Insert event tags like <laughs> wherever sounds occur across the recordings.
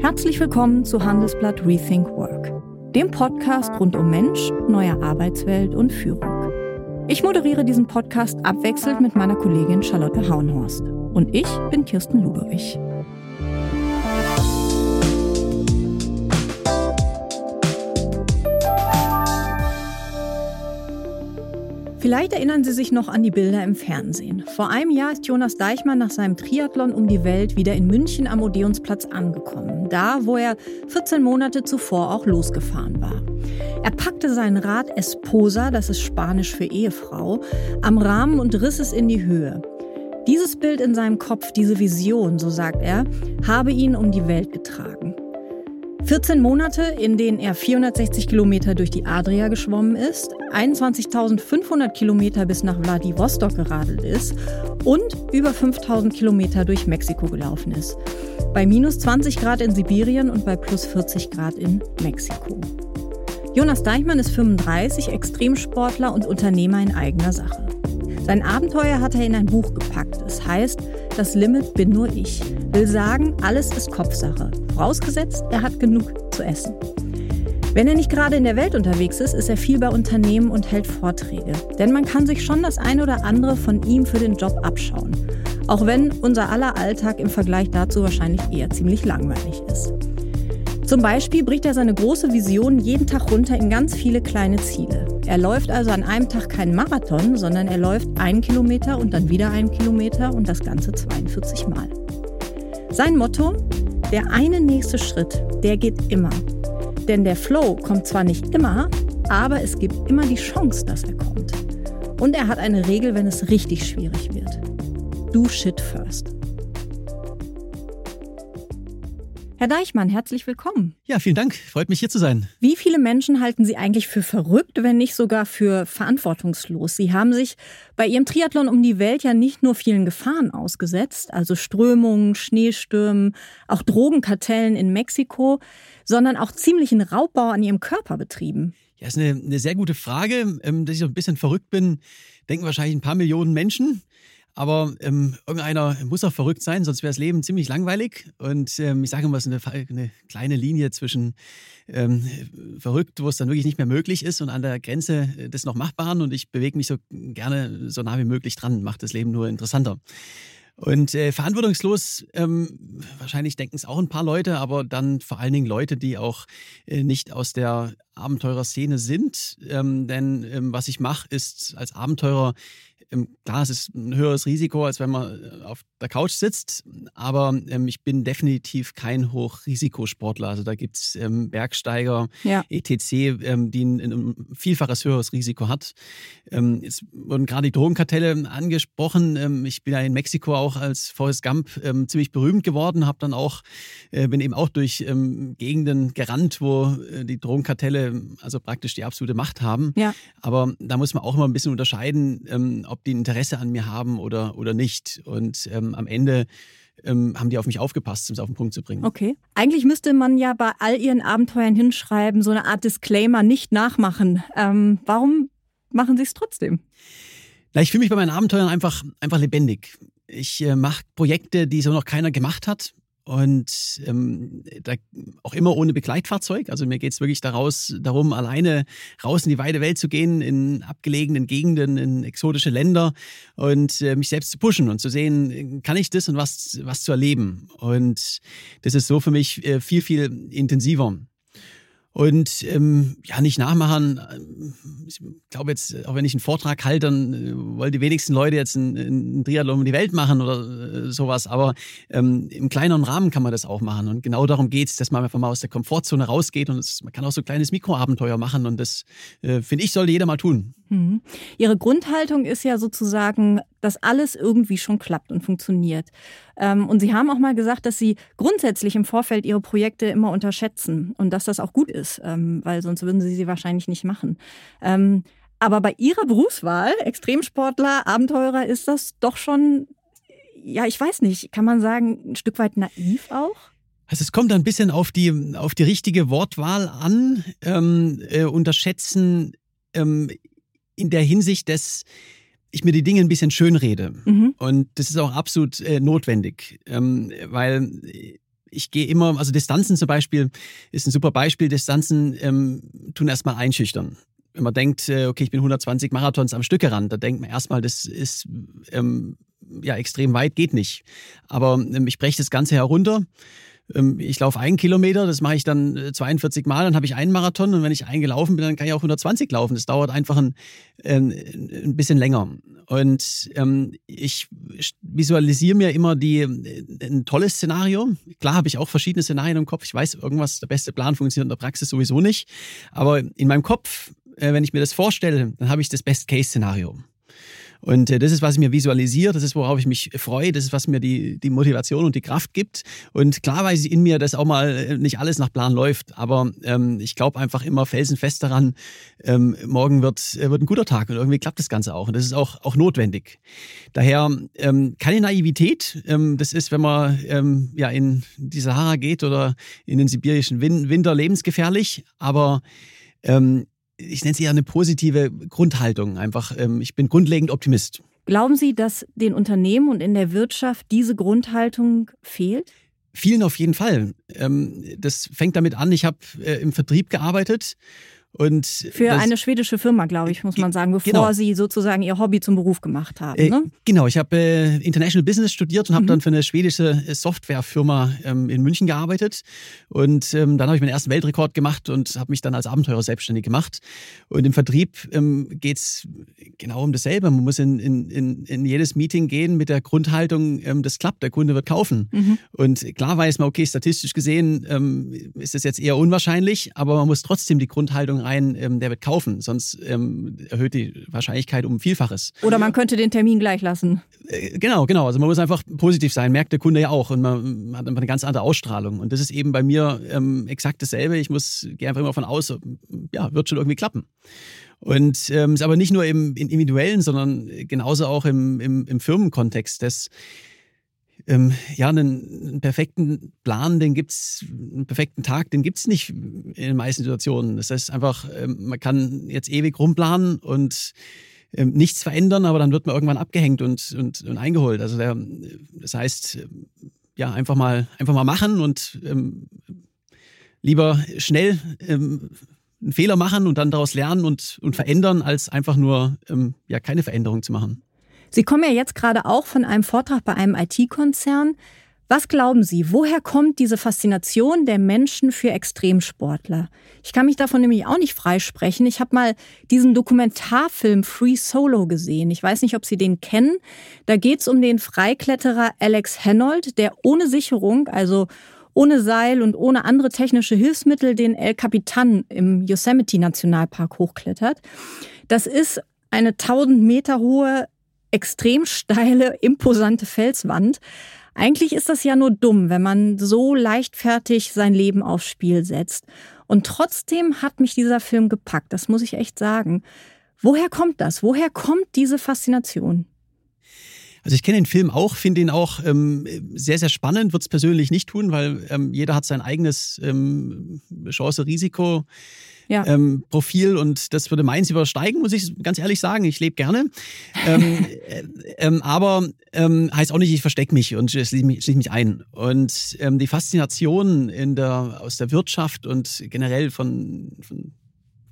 Herzlich willkommen zu Handelsblatt Rethink Work, dem Podcast rund um Mensch, neue Arbeitswelt und Führung. Ich moderiere diesen Podcast abwechselnd mit meiner Kollegin Charlotte Hauenhorst. Und ich bin Kirsten Ludowig. Vielleicht erinnern Sie sich noch an die Bilder im Fernsehen. Vor einem Jahr ist Jonas Deichmann nach seinem Triathlon um die Welt wieder in München am Odeonsplatz angekommen. Da, wo er 14 Monate zuvor auch losgefahren war. Er packte sein Rad Esposa, das ist Spanisch für Ehefrau, am Rahmen und riss es in die Höhe. Dieses Bild in seinem Kopf, diese Vision, so sagt er, habe ihn um die Welt getragen. 14 Monate, in denen er 460 Kilometer durch die Adria geschwommen ist, 21.500 Kilometer bis nach Vladivostok geradelt ist und über 5.000 Kilometer durch Mexiko gelaufen ist. Bei minus 20 Grad in Sibirien und bei plus 40 Grad in Mexiko. Jonas Deichmann ist 35, Extremsportler und Unternehmer in eigener Sache. Sein Abenteuer hat er in ein Buch gepackt. Es heißt, das Limit bin nur ich. Will sagen, alles ist Kopfsache. Vorausgesetzt, er hat genug zu essen. Wenn er nicht gerade in der Welt unterwegs ist, ist er viel bei Unternehmen und hält Vorträge. Denn man kann sich schon das eine oder andere von ihm für den Job abschauen. Auch wenn unser aller Alltag im Vergleich dazu wahrscheinlich eher ziemlich langweilig ist. Zum Beispiel bricht er seine große Vision jeden Tag runter in ganz viele kleine Ziele. Er läuft also an einem Tag keinen Marathon, sondern er läuft einen Kilometer und dann wieder einen Kilometer und das Ganze 42 Mal. Sein Motto, der eine nächste Schritt, der geht immer. Denn der Flow kommt zwar nicht immer, aber es gibt immer die Chance, dass er kommt. Und er hat eine Regel, wenn es richtig schwierig wird. Do shit first. Herr Deichmann, herzlich willkommen. Ja, vielen Dank. Freut mich hier zu sein. Wie viele Menschen halten Sie eigentlich für verrückt, wenn nicht sogar für verantwortungslos? Sie haben sich bei Ihrem Triathlon um die Welt ja nicht nur vielen Gefahren ausgesetzt, also Strömungen, Schneestürmen, auch Drogenkartellen in Mexiko, sondern auch ziemlichen Raubbau an Ihrem Körper betrieben. Ja, ist eine, eine sehr gute Frage. Ähm, dass ich so ein bisschen verrückt bin, denken wahrscheinlich ein paar Millionen Menschen. Aber ähm, irgendeiner muss auch verrückt sein, sonst wäre das Leben ziemlich langweilig. Und ähm, ich sage immer, es ist eine, eine kleine Linie zwischen ähm, verrückt, wo es dann wirklich nicht mehr möglich ist, und an der Grenze des noch Machbaren. Und ich bewege mich so gerne so nah wie möglich dran, macht das Leben nur interessanter. Und äh, verantwortungslos, ähm, wahrscheinlich denken es auch ein paar Leute, aber dann vor allen Dingen Leute, die auch äh, nicht aus der Abenteurerszene sind. Ähm, denn ähm, was ich mache, ist als Abenteurer klar, es ist ein höheres Risiko, als wenn man äh, auf der Couch sitzt, aber ähm, ich bin definitiv kein Hochrisikosportler. Also da gibt es ähm, Bergsteiger, ja. etc., ähm, die ein, ein, vielfaches höheres Risiko hat. Ähm, es wurden gerade die Drogenkartelle angesprochen. Ähm, ich bin ja in Mexiko auch als Forrest Gump ähm, ziemlich berühmt geworden, habe dann auch, äh, bin eben auch durch Gegenden gerannt, wo äh, die Drogenkartelle also praktisch die absolute Macht haben. Ja. Aber da muss man auch immer ein bisschen unterscheiden, ob die Interesse an mir haben oder, oder nicht. Und ähm, am Ende ähm, haben die auf mich aufgepasst, um es auf den Punkt zu bringen. Okay. Eigentlich müsste man ja bei all ihren Abenteuern hinschreiben, so eine Art Disclaimer, nicht nachmachen. Ähm, warum machen sie es trotzdem? Na, ich fühle mich bei meinen Abenteuern einfach, einfach lebendig. Ich äh, mache Projekte, die so noch keiner gemacht hat und ähm, da auch immer ohne Begleitfahrzeug. Also mir geht es wirklich daraus, darum, alleine raus in die weite Welt zu gehen, in abgelegenen Gegenden, in exotische Länder und äh, mich selbst zu pushen und zu sehen, kann ich das und was, was zu erleben. Und das ist so für mich äh, viel, viel intensiver. Und ähm, ja, nicht nachmachen. Ich glaube jetzt, auch wenn ich einen Vortrag halte, dann äh, wollen die wenigsten Leute jetzt einen, einen Triathlon um die Welt machen oder äh, sowas. Aber ähm, im kleineren Rahmen kann man das auch machen. Und genau darum geht es, dass man einfach mal aus der Komfortzone rausgeht. Und es, man kann auch so ein kleines Mikroabenteuer machen. Und das, äh, finde ich, sollte jeder mal tun. Mhm. Ihre Grundhaltung ist ja sozusagen, dass alles irgendwie schon klappt und funktioniert. Ähm, und Sie haben auch mal gesagt, dass Sie grundsätzlich im Vorfeld Ihre Projekte immer unterschätzen und dass das auch gut ist, ähm, weil sonst würden Sie sie wahrscheinlich nicht machen. Ähm, aber bei Ihrer Berufswahl, Extremsportler, Abenteurer, ist das doch schon, ja, ich weiß nicht, kann man sagen, ein Stück weit naiv auch? Also es kommt ein bisschen auf die, auf die richtige Wortwahl an. Ähm, äh, unterschätzen ähm, in der Hinsicht, dass ich mir die Dinge ein bisschen schönrede. Mhm. Und das ist auch absolut äh, notwendig, ähm, weil ich gehe immer, also Distanzen zum Beispiel ist ein super Beispiel. Distanzen ähm, tun erstmal einschüchtern. Wenn man denkt, äh, okay, ich bin 120 Marathons am Stück gerannt, da denkt man erstmal, das ist ähm, ja extrem weit, geht nicht. Aber ähm, ich breche das Ganze herunter ähm, ich laufe einen Kilometer, das mache ich dann 42 äh, Mal, dann habe ich einen Marathon und wenn ich eingelaufen bin, dann kann ich auch 120 laufen. Das dauert einfach ein, ähm, ein bisschen länger. Und ähm, ich visualisiere mir immer die, ein tolles Szenario. Klar habe ich auch verschiedene Szenarien im Kopf. Ich weiß, irgendwas, der beste Plan funktioniert in der Praxis sowieso nicht. Aber in meinem Kopf, äh, wenn ich mir das vorstelle, dann habe ich das Best-Case-Szenario. Und äh, das ist, was ich mir visualisiere, das ist, worauf ich mich freue, das ist, was mir die, die Motivation und die Kraft gibt. Und klar weiß ich in mir, dass auch mal äh, nicht alles nach Plan läuft, aber ähm, ich glaube einfach immer felsenfest daran, ähm, morgen wird, äh, wird ein guter Tag und irgendwie klappt das Ganze auch. Und das ist auch, auch notwendig. Daher ähm, keine Naivität, ähm, das ist, wenn man ähm, ja, in die Sahara geht oder in den sibirischen Win Winter lebensgefährlich, aber ähm, ich nenne es eher eine positive Grundhaltung. Einfach, ähm, ich bin grundlegend Optimist. Glauben Sie, dass den Unternehmen und in der Wirtschaft diese Grundhaltung fehlt? Vielen auf jeden Fall. Ähm, das fängt damit an, ich habe äh, im Vertrieb gearbeitet und Für eine schwedische Firma, glaube ich, muss man sagen, bevor genau. Sie sozusagen Ihr Hobby zum Beruf gemacht haben. Äh, ne? Äh, genau, ich habe äh, International Business studiert und habe mhm. dann für eine schwedische äh, Softwarefirma ähm, in München gearbeitet. Und ähm, dann habe ich meinen ersten Weltrekord gemacht und habe mich dann als Abenteurer selbstständig gemacht. Und im Vertrieb ähm, geht es genau um dasselbe. Man muss in, in, in, in, jedes Meeting gehen mit der Grundhaltung, ähm, das klappt, der Kunde wird kaufen. Mhm. Und klar weiß man, okay, statistisch gesehen ähm, ist das jetzt eher unwahrscheinlich, aber man muss trotzdem die Grundhaltung rein, ähm, der wird kaufen, sonst ähm, erhöht die Wahrscheinlichkeit um Vielfaches. Oder man könnte den Termin gleich lassen. Äh, genau, genau. Also man muss einfach positiv sein, merkt der Kunde ja auch und man hat einfach eine ganz andere Ausstrahlung. Und das ist eben bei mir ähm, exakt dasselbe. Ich muss gehe einfach immer von aus, ja, wird schon irgendwie klappen. Und ähm, ist aber nicht nur im, im individuellen, sondern genauso auch im, im, im Firmenkontext. Das ähm, ja, einen, einen, perfekten Plan, den gibt's, einen perfekten Tag, den gibt's nicht in den meisten Situationen. Das heißt einfach, ähm, man kann jetzt ewig rumplanen und ähm, nichts verändern, aber dann wird man irgendwann abgehängt und, und, und eingeholt. Also der, das heißt, ja, einfach mal, einfach mal machen und ähm, lieber schnell ähm, einen Fehler machen und dann daraus lernen und, und verändern, als einfach nur ähm, ja, keine Veränderung zu machen. Sie kommen ja jetzt gerade auch von einem Vortrag bei einem IT-Konzern. Was glauben Sie, woher kommt diese Faszination der Menschen für Extremsportler? Ich kann mich davon nämlich auch nicht freisprechen. Ich habe mal diesen Dokumentarfilm Free Solo gesehen. Ich weiß nicht, ob Sie den kennen. Da geht es um den Freikletterer Alex Henold, der ohne Sicherung, also ohne Seil und ohne andere technische Hilfsmittel den El Capitan im Yosemite Nationalpark hochklettert. Das ist eine 1000 Meter hohe extrem steile, imposante Felswand. Eigentlich ist das ja nur dumm, wenn man so leichtfertig sein Leben aufs Spiel setzt. Und trotzdem hat mich dieser Film gepackt, das muss ich echt sagen. Woher kommt das? Woher kommt diese Faszination? Also ich kenne den Film auch, finde ihn auch ähm, sehr, sehr spannend, würde es persönlich nicht tun, weil ähm, jeder hat sein eigenes ähm, Chance-Risiko ja. ähm, Profil und das würde meins übersteigen, muss ich ganz ehrlich sagen. Ich lebe gerne. ähm, <laughs> äh, ähm, aber ähm, heißt auch nicht, ich verstecke mich und schließe mich, schließ mich ein. Und ähm, die Faszination in der, aus der Wirtschaft und generell von, von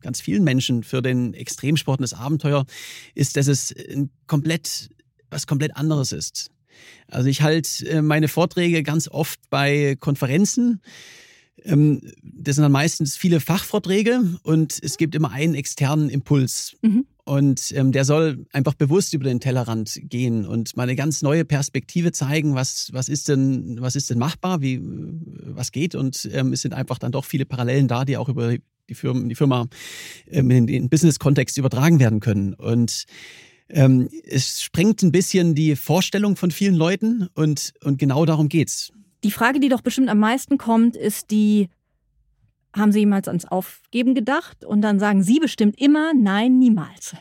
ganz vielen Menschen für den Extremsport und das Abenteuer ist, dass es komplett was komplett anderes ist. Also ich halte äh, meine Vorträge ganz oft bei Konferenzen das sind dann meistens viele Fachvorträge und es gibt immer einen externen Impuls. Mhm. Und ähm, der soll einfach bewusst über den Tellerrand gehen und mal eine ganz neue Perspektive zeigen, was, was, ist, denn, was ist denn machbar, wie, was geht. Und ähm, es sind einfach dann doch viele Parallelen da, die auch über die Firma, die Firma ähm, in den Business-Kontext übertragen werden können. Und ähm, es sprengt ein bisschen die Vorstellung von vielen Leuten und, und genau darum geht's. Die Frage, die doch bestimmt am meisten kommt, ist die, haben Sie jemals ans Aufgeben gedacht? Und dann sagen Sie bestimmt immer, nein, niemals.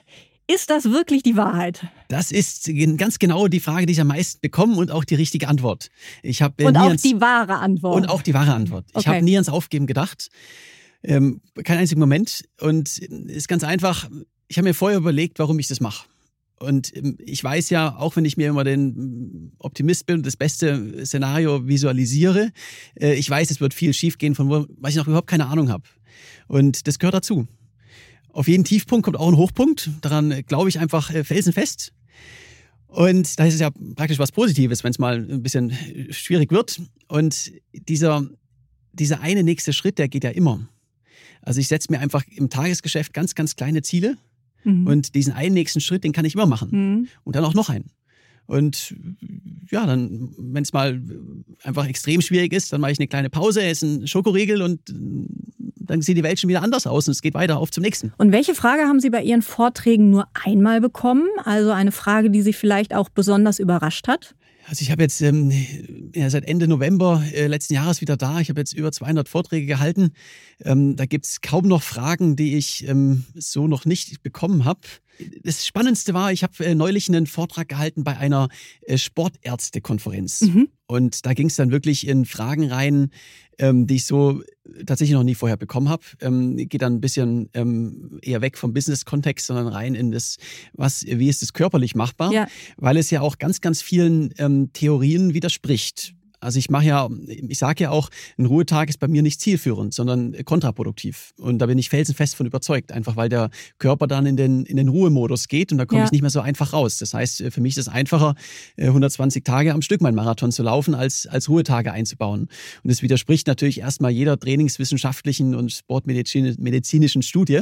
Ist das wirklich die Wahrheit? Das ist ganz genau die Frage, die ich am meisten bekomme und auch die richtige Antwort. Ich hab, äh, und auch ans, die wahre Antwort. Und auch die wahre Antwort. Okay. Ich habe nie ans Aufgeben gedacht. Ähm, keinen einzigen Moment. Und ist ganz einfach, ich habe mir vorher überlegt, warum ich das mache. Und ähm, ich weiß ja, auch wenn ich mir immer den Optimist bin und das beste Szenario visualisiere, äh, ich weiß, es wird viel schiefgehen, von wo ich noch überhaupt keine Ahnung habe. Und das gehört dazu. Auf jeden Tiefpunkt kommt auch ein Hochpunkt. Daran äh, glaube ich einfach äh, felsenfest. Und da ist es ja praktisch was Positives, wenn es mal ein bisschen schwierig wird. Und dieser, dieser eine nächste Schritt, der geht ja immer. Also ich setze mir einfach im Tagesgeschäft ganz, ganz kleine Ziele. Mhm. Und diesen einen nächsten Schritt, den kann ich immer machen. Mhm. Und dann auch noch einen. Und ja, dann, wenn es mal einfach extrem schwierig ist, dann mache ich eine kleine Pause, esse einen Schokoriegel und dann sieht die Welt schon wieder anders aus und es geht weiter auf zum nächsten. Und welche Frage haben Sie bei Ihren Vorträgen nur einmal bekommen? Also eine Frage, die Sie vielleicht auch besonders überrascht hat? Also ich habe jetzt ähm, ja, seit Ende November äh, letzten Jahres wieder da. Ich habe jetzt über 200 Vorträge gehalten. Ähm, da gibt es kaum noch Fragen, die ich ähm, so noch nicht bekommen habe. Das Spannendste war, ich habe äh, neulich einen Vortrag gehalten bei einer äh, Sportärztekonferenz. Mhm. Und da ging es dann wirklich in Fragen rein, ähm, die ich so tatsächlich noch nie vorher bekommen habe. Ähm, geht dann ein bisschen ähm, eher weg vom Business-Kontext, sondern rein in das, was, wie ist es körperlich machbar, ja. weil es ja auch ganz, ganz vielen ähm, Theorien widerspricht. Also ich mache ja, ich sage ja auch, ein Ruhetag ist bei mir nicht zielführend, sondern kontraproduktiv. Und da bin ich felsenfest von überzeugt, einfach weil der Körper dann in den, in den Ruhemodus geht und da komme ja. ich nicht mehr so einfach raus. Das heißt, für mich ist es einfacher, 120 äh, Tage am Stück meinen Marathon zu laufen, als, als Ruhetage einzubauen. Und das widerspricht natürlich erstmal jeder trainingswissenschaftlichen und sportmedizinischen Studie.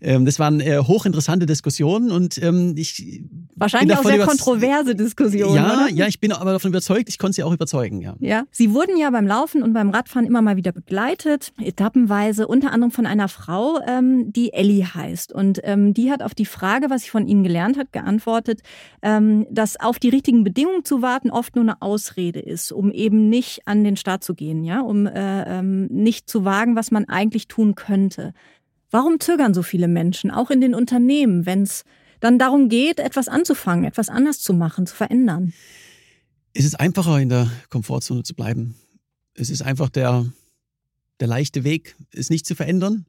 Ähm, das waren äh, hochinteressante Diskussionen und ähm, ich. Wahrscheinlich auch sehr kontroverse Diskussionen. Ja, oder? ja, ich bin aber davon überzeugt, ich konnte sie auch überzeugen, ja. Ja, Sie wurden ja beim Laufen und beim Radfahren immer mal wieder begleitet, etappenweise, unter anderem von einer Frau, ähm, die Ellie heißt. Und ähm, die hat auf die Frage, was sie von Ihnen gelernt hat, geantwortet, ähm, dass auf die richtigen Bedingungen zu warten oft nur eine Ausrede ist, um eben nicht an den Start zu gehen, ja, um äh, ähm, nicht zu wagen, was man eigentlich tun könnte. Warum zögern so viele Menschen, auch in den Unternehmen, wenn es dann darum geht, etwas anzufangen, etwas anders zu machen, zu verändern? Ist es einfacher, in der Komfortzone zu bleiben. Es ist einfach der, der leichte Weg, es nicht zu verändern.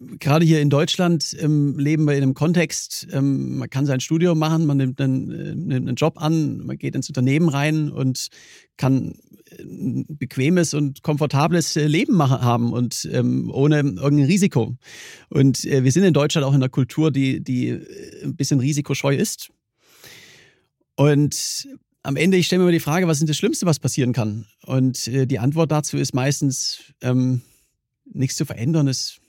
Gerade hier in Deutschland ähm, leben wir in einem Kontext, ähm, man kann sein Studium machen, man nimmt einen, äh, nimmt einen Job an, man geht ins Unternehmen rein und kann ein bequemes und komfortables äh, Leben machen, haben und ähm, ohne irgendein Risiko. Und äh, wir sind in Deutschland auch in einer Kultur, die, die äh, ein bisschen risikoscheu ist. Und am Ende, ich stelle mir immer die Frage, was ist das Schlimmste, was passieren kann? Und äh, die Antwort dazu ist meistens, ähm, nichts zu verändern ist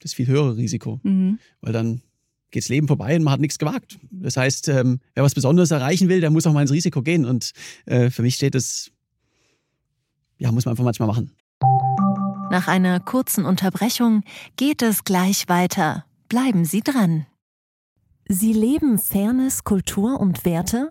das viel höhere Risiko. Mhm. Weil dann geht das Leben vorbei und man hat nichts gewagt. Das heißt, ähm, wer was Besonderes erreichen will, der muss auch mal ins Risiko gehen. Und äh, für mich steht es, ja, muss man einfach manchmal machen. Nach einer kurzen Unterbrechung geht es gleich weiter. Bleiben Sie dran. Sie leben Fairness, Kultur und Werte?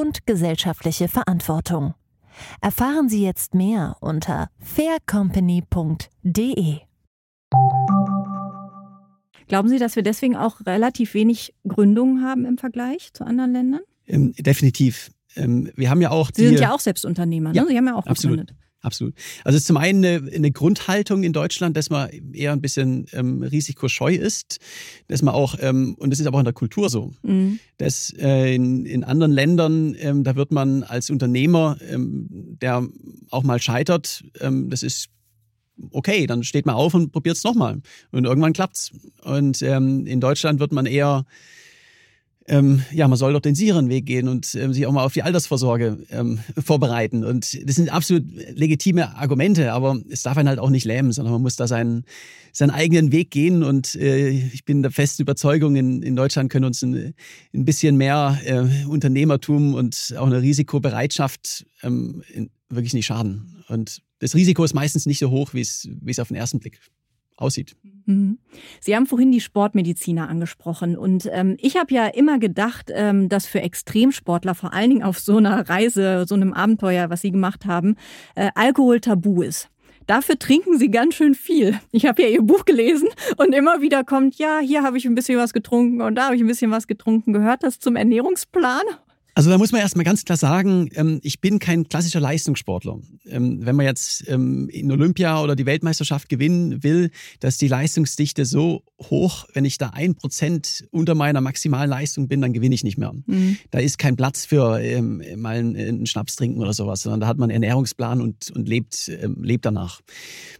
und gesellschaftliche Verantwortung. Erfahren Sie jetzt mehr unter faircompany.de. Glauben Sie, dass wir deswegen auch relativ wenig Gründungen haben im Vergleich zu anderen Ländern? Ähm, definitiv. Ähm, wir haben ja auch. Sie sind ja auch Selbstunternehmer, ne? ja, Sie haben ja auch absolut. gegründet. Absolut. Also es ist zum einen eine, eine, Grundhaltung in Deutschland, dass man eher ein bisschen ähm, risikoscheu ist, dass man auch, ähm, und das ist aber auch in der Kultur so, mhm. dass äh, in, in anderen Ländern, ähm, da wird man als Unternehmer, ähm, der auch mal scheitert, ähm, das ist okay, dann steht man auf und probiert es nochmal. Und irgendwann klappt's. Und ähm, in Deutschland wird man eher ähm, ja, man soll doch den sicheren Weg gehen und ähm, sich auch mal auf die Altersvorsorge ähm, vorbereiten. Und das sind absolut legitime Argumente, aber es darf einen halt auch nicht lähmen, sondern man muss da seinen, seinen eigenen Weg gehen. Und äh, ich bin der festen Überzeugung, in, in Deutschland können uns ein, ein bisschen mehr äh, Unternehmertum und auch eine Risikobereitschaft ähm, wirklich nicht schaden. Und das Risiko ist meistens nicht so hoch, wie es, wie es auf den ersten Blick aussieht. Mhm. Sie haben vorhin die Sportmediziner angesprochen und ähm, ich habe ja immer gedacht, ähm, dass für Extremsportler, vor allen Dingen auf so einer Reise, so einem Abenteuer, was Sie gemacht haben, äh, Alkohol tabu ist. Dafür trinken sie ganz schön viel. Ich habe ja ihr Buch gelesen und immer wieder kommt, ja, hier habe ich ein bisschen was getrunken und da habe ich ein bisschen was getrunken. Gehört das zum Ernährungsplan? Also da muss man erstmal ganz klar sagen, ähm, ich bin kein klassischer Leistungssportler. Ähm, wenn man jetzt ähm, in Olympia oder die Weltmeisterschaft gewinnen will, dass die Leistungsdichte so hoch, wenn ich da ein Prozent unter meiner maximalen Leistung bin, dann gewinne ich nicht mehr. Mhm. Da ist kein Platz für mal einen Schnaps trinken oder sowas, sondern da hat man einen Ernährungsplan und, und lebt, lebt danach.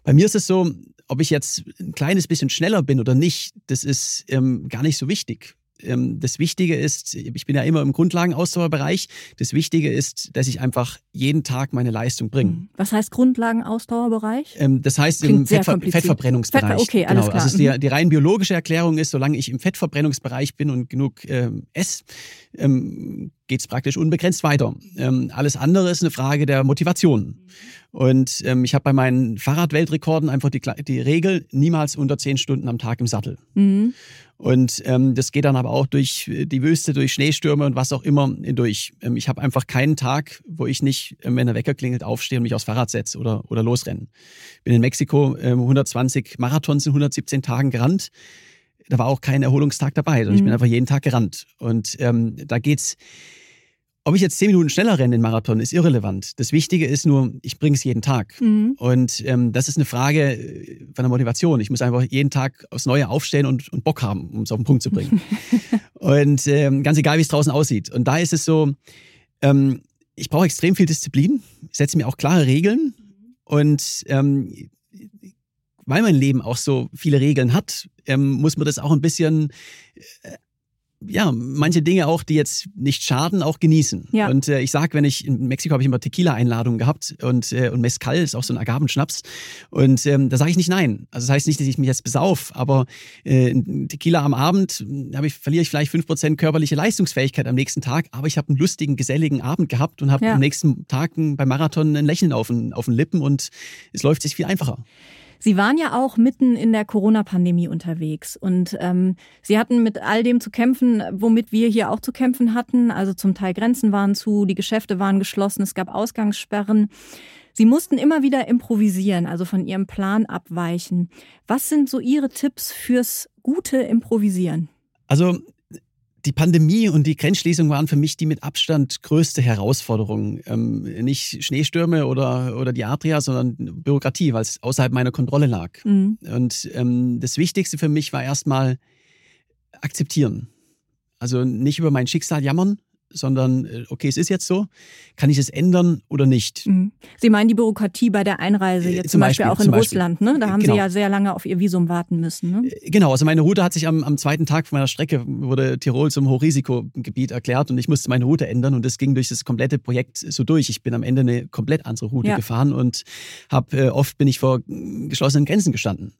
Bei mir ist es so, ob ich jetzt ein kleines bisschen schneller bin oder nicht, das ist gar nicht so wichtig ähm, das Wichtige ist, ich bin ja immer im Grundlagenausdauerbereich, das Wichtige ist, dass ich einfach jeden Tag meine Leistung bringe. Mhm. Was heißt Grundlagenausdauerbereich? Ähm, das heißt Klingt im Fettver Fettverbrennungsbereich. Fett, okay, alles genau. klar. Also die, die rein biologische Erklärung ist, solange ich im Fettverbrennungsbereich bin und genug ähm, esse, ähm, geht es praktisch unbegrenzt weiter. Ähm, alles andere ist eine Frage der Motivation. Und ähm, ich habe bei meinen Fahrradweltrekorden einfach die, die Regel, niemals unter zehn Stunden am Tag im Sattel. Mhm. Und ähm, das geht dann aber auch durch die Wüste, durch Schneestürme und was auch immer durch. Ähm, ich habe einfach keinen Tag, wo ich nicht, ähm, wenn der Wecker klingelt, aufstehe und mich aufs Fahrrad setze oder, oder losrenne. Bin in Mexiko ähm, 120 Marathons in 117 Tagen gerannt. Da war auch kein Erholungstag dabei, sondern mhm. ich bin mhm. einfach jeden Tag gerannt. Und ähm, da geht's ob ich jetzt zehn Minuten schneller renne den Marathon, ist irrelevant. Das Wichtige ist nur, ich bringe es jeden Tag. Mhm. Und ähm, das ist eine Frage äh, von der Motivation. Ich muss einfach jeden Tag aufs Neue aufstellen und, und Bock haben, um es auf den Punkt zu bringen. <laughs> und ähm, ganz egal, wie es draußen aussieht. Und da ist es so, ähm, ich brauche extrem viel Disziplin, setze mir auch klare Regeln. Und ähm, weil mein Leben auch so viele Regeln hat, ähm, muss man das auch ein bisschen äh, ja, manche Dinge auch, die jetzt nicht schaden, auch genießen. Ja. Und äh, ich sag, wenn ich in Mexiko habe ich immer Tequila-Einladungen gehabt und, äh, und Mezcal ist auch so ein Agavenschnaps. Und ähm, da sage ich nicht nein. Also das heißt nicht, dass ich mich jetzt besauf, aber äh, Tequila am Abend hm, ich, verliere ich vielleicht fünf Prozent körperliche Leistungsfähigkeit am nächsten Tag, aber ich habe einen lustigen, geselligen Abend gehabt und habe ja. am nächsten Tag beim Marathon ein Lächeln auf den, auf den Lippen und es läuft sich viel einfacher. Sie waren ja auch mitten in der Corona-Pandemie unterwegs und ähm, Sie hatten mit all dem zu kämpfen, womit wir hier auch zu kämpfen hatten. Also zum Teil Grenzen waren zu, die Geschäfte waren geschlossen, es gab Ausgangssperren. Sie mussten immer wieder improvisieren, also von Ihrem Plan abweichen. Was sind so Ihre Tipps fürs gute Improvisieren? Also die Pandemie und die Grenzschließung waren für mich die mit Abstand größte Herausforderung. Ähm, nicht Schneestürme oder, oder die Adria, sondern Bürokratie, weil es außerhalb meiner Kontrolle lag. Mhm. Und ähm, das Wichtigste für mich war erstmal akzeptieren. Also nicht über mein Schicksal jammern, sondern äh, okay, es ist jetzt so, kann ich es ändern oder nicht? Mhm. Sie meinen die Bürokratie bei der Einreise äh, jetzt zum, Beispiel, Beispiel auch in Russland, ne? Da haben genau. Sie ja sehr lange auf Ihr Visum warten müssen. Ne? Äh, genau, also meine Route hat sich am, am zweiten Tag von meiner Strecke, wurde Tirol zum Hochrisikogebiet erklärt und ich musste meine Route ändern und das ging durch das komplette Projekt so durch. Ich bin am Ende eine komplett andere Route ja. gefahren und habe äh, oft bin ich vor geschlossenen Grenzen gestanden.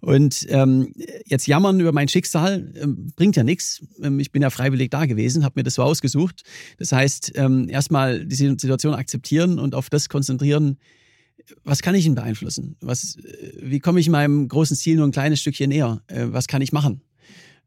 Und ähm, jetzt jammern über mein Schicksal äh, bringt ja nichts. Ähm, ich bin ja freiwillig da gewesen, habe mir das so ausgesucht gesucht. Das heißt, ähm, erstmal die Situation akzeptieren und auf das konzentrieren, was kann ich ihn beeinflussen? Was, äh, wie komme ich meinem großen Ziel nur ein kleines Stückchen näher? Äh, was kann ich machen?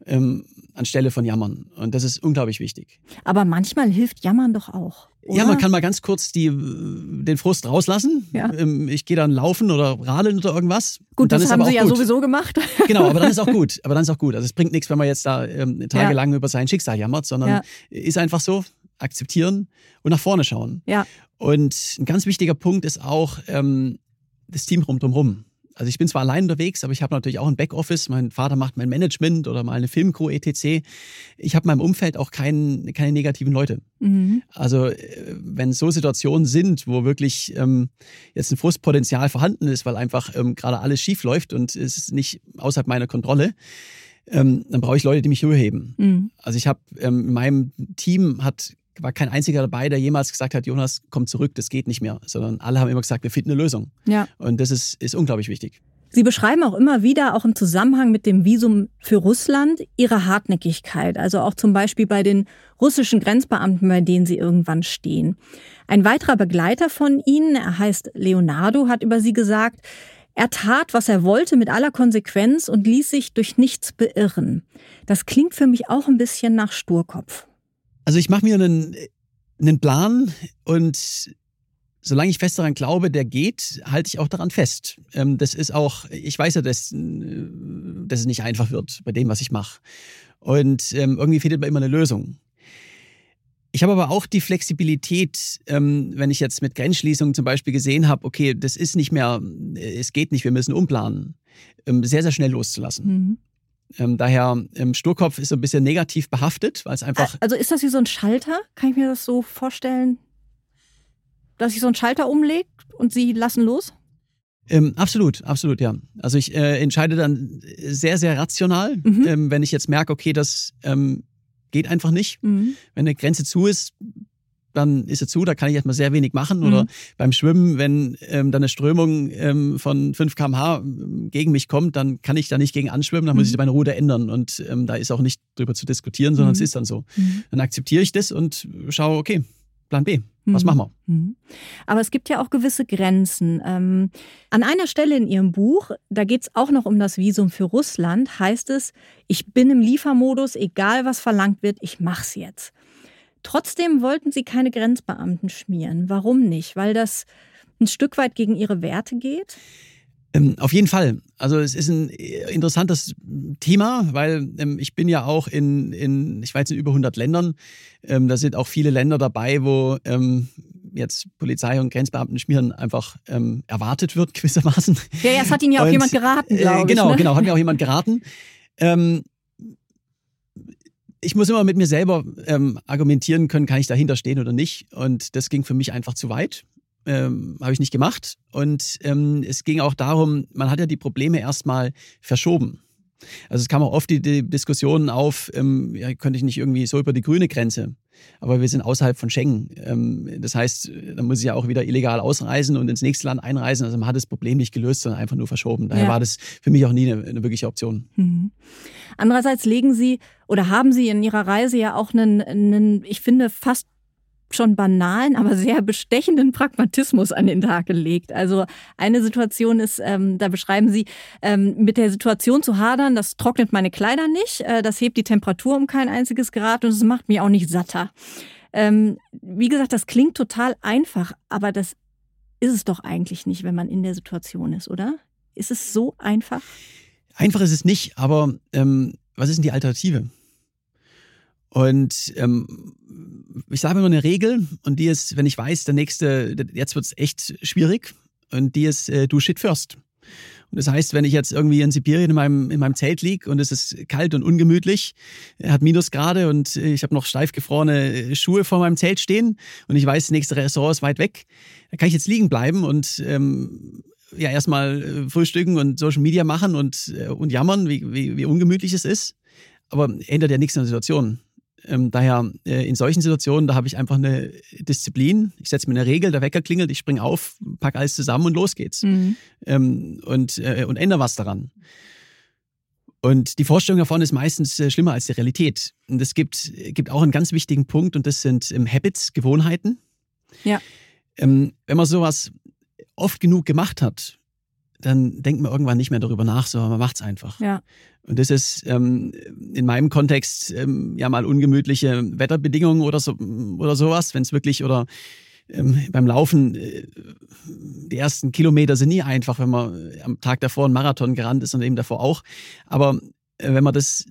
Ähm, anstelle von Jammern. Und das ist unglaublich wichtig. Aber manchmal hilft Jammern doch auch. Oder? Ja, man kann mal ganz kurz die, den Frust rauslassen. Ja. Ähm, ich gehe dann laufen oder radeln oder irgendwas. Gut, das haben Sie ja gut. sowieso gemacht. <laughs> Genau, aber dann ist auch <laughs> gut. Aber dann ist auch gut. Also es bringt nichts, wenn man jetzt da ähm, tagelang ja. über sein Schicksal jammert, sondern ja. ist einfach so, akzeptieren und nach vorne schauen. Ja. Und ein ganz wichtiger Punkt ist auch ähm, das Team rundherum. Also ich bin zwar allein unterwegs, aber ich habe natürlich auch ein Backoffice. Mein Vater macht mein Management oder mal eine Filmcrew etc. Ich habe in meinem Umfeld auch kein, keine negativen Leute. Mhm. Also äh, wenn so Situationen sind, wo wirklich ähm, jetzt ein Frustpotenzial vorhanden ist, weil einfach ähm, gerade alles schief läuft und es ist nicht außerhalb meiner Kontrolle, ähm, dann brauche ich Leute, die mich höher heben. Mhm. Also ich habe ähm, in meinem Team hat war kein einziger dabei, der jemals gesagt hat, Jonas, komm zurück, das geht nicht mehr, sondern alle haben immer gesagt, wir finden eine Lösung. Ja. Und das ist, ist unglaublich wichtig. Sie beschreiben auch immer wieder, auch im Zusammenhang mit dem Visum für Russland, Ihre Hartnäckigkeit, also auch zum Beispiel bei den russischen Grenzbeamten, bei denen Sie irgendwann stehen. Ein weiterer Begleiter von Ihnen, er heißt Leonardo, hat über Sie gesagt, Er tat, was er wollte, mit aller Konsequenz und ließ sich durch nichts beirren. Das klingt für mich auch ein bisschen nach Sturkopf. Also ich mache mir einen, einen Plan und solange ich fest daran glaube, der geht, halte ich auch daran fest. Ähm, das ist auch, ich weiß ja, dass, äh, dass es nicht einfach wird bei dem, was ich mache. Und ähm, irgendwie findet man immer eine Lösung. Ich habe aber auch die Flexibilität, ähm, wenn ich jetzt mit Grenzschließungen zum Beispiel gesehen habe, okay, das ist nicht mehr, es geht nicht, wir müssen umplanen, sehr, sehr schnell loszulassen. Mhm. Ähm, daher, ähm, Sturkopf ist so ein bisschen negativ behaftet, weil es einfach. Also ist das wie so ein Schalter? Kann ich mir das so vorstellen? Dass sich so ein Schalter umlegt und Sie lassen los? Ähm, absolut, absolut, ja. Also ich äh, entscheide dann sehr, sehr rational, mhm. ähm, wenn ich jetzt merke, okay, das ähm, geht einfach nicht. Mhm. Wenn eine Grenze zu ist, dann ist sie zu, da kann ich erstmal sehr wenig machen. Mhm. Oder beim Schwimmen, wenn ähm, dann eine Strömung ähm, von 5 km/h ähm, gegen mich kommt, dann kann ich da nicht gegen anschwimmen, dann muss ich mhm. meine Route ändern. Und ähm, da ist auch nicht drüber zu diskutieren, sondern es mhm. ist dann so. Mhm. Dann akzeptiere ich das und schaue, okay, Plan B. Was machen wir? Aber es gibt ja auch gewisse Grenzen. Ähm, an einer Stelle in Ihrem Buch, da geht es auch noch um das Visum für Russland, heißt es, ich bin im Liefermodus, egal was verlangt wird, ich mach's jetzt. Trotzdem wollten Sie keine Grenzbeamten schmieren. Warum nicht? Weil das ein Stück weit gegen Ihre Werte geht? Ähm, auf jeden Fall. Also es ist ein äh, interessantes Thema, weil ähm, ich bin ja auch in, in, ich weiß in über 100 Ländern. Ähm, da sind auch viele Länder dabei, wo ähm, jetzt Polizei und Grenzbeamten schmieren einfach ähm, erwartet wird <laughs> gewissermaßen. Ja, ja, es hat Ihnen ja auch und, jemand geraten, glaube äh, Genau, ich, ne? genau, hat mir auch jemand geraten. Ähm, ich muss immer mit mir selber ähm, argumentieren können, kann ich dahinter stehen oder nicht. Und das ging für mich einfach zu weit ähm, habe ich nicht gemacht. Und ähm, es ging auch darum, man hat ja die Probleme erstmal verschoben. Also es kam auch oft die, die Diskussion auf, ähm, ja, könnte ich nicht irgendwie so über die grüne Grenze. Aber wir sind außerhalb von Schengen. Ähm, das heißt, da muss ich ja auch wieder illegal ausreisen und ins nächste Land einreisen. Also man hat das Problem nicht gelöst, sondern einfach nur verschoben. Daher ja. war das für mich auch nie eine, eine wirkliche Option. Mhm. Andererseits legen Sie oder haben Sie in Ihrer Reise ja auch einen, einen ich finde, fast schon banalen, aber sehr bestechenden Pragmatismus an den Tag gelegt. Also eine Situation ist, ähm, da beschreiben Sie, ähm, mit der Situation zu hadern, das trocknet meine Kleider nicht, äh, das hebt die Temperatur um kein einziges Grad und es macht mich auch nicht satter. Ähm, wie gesagt, das klingt total einfach, aber das ist es doch eigentlich nicht, wenn man in der Situation ist, oder? Ist es so einfach? Einfach ist es nicht, aber ähm, was ist denn die Alternative? Und ähm, ich sage immer eine Regel und die ist, wenn ich weiß, der nächste, jetzt wird es echt schwierig und die ist, äh, du shit first. Und das heißt, wenn ich jetzt irgendwie in Sibirien in meinem, in meinem Zelt liege und es ist kalt und ungemütlich, hat Minusgrade und ich habe noch steif gefrorene Schuhe vor meinem Zelt stehen und ich weiß, das nächste Restaurant ist weit weg, dann kann ich jetzt liegen bleiben und ähm, ja erstmal äh, frühstücken und Social Media machen und, äh, und jammern, wie, wie, wie ungemütlich es ist. Aber ändert ja nichts an der Situation. Ähm, daher äh, in solchen Situationen, da habe ich einfach eine Disziplin. Ich setze mir eine Regel, der Wecker klingelt, ich springe auf, packe alles zusammen und los geht's. Mhm. Ähm, und, äh, und ändere was daran. Und die Vorstellung davon ist meistens äh, schlimmer als die Realität. Und es gibt, gibt auch einen ganz wichtigen Punkt und das sind ähm, Habits, Gewohnheiten. Ja. Ähm, wenn man sowas oft genug gemacht hat, dann denkt man irgendwann nicht mehr darüber nach, sondern man macht es einfach. Ja. Und das ist ähm, in meinem Kontext ähm, ja mal ungemütliche Wetterbedingungen oder so oder sowas, wenn es wirklich oder ähm, beim Laufen äh, die ersten Kilometer sind nie einfach, wenn man am Tag davor einen Marathon gerannt ist und eben davor auch. Aber äh, wenn man das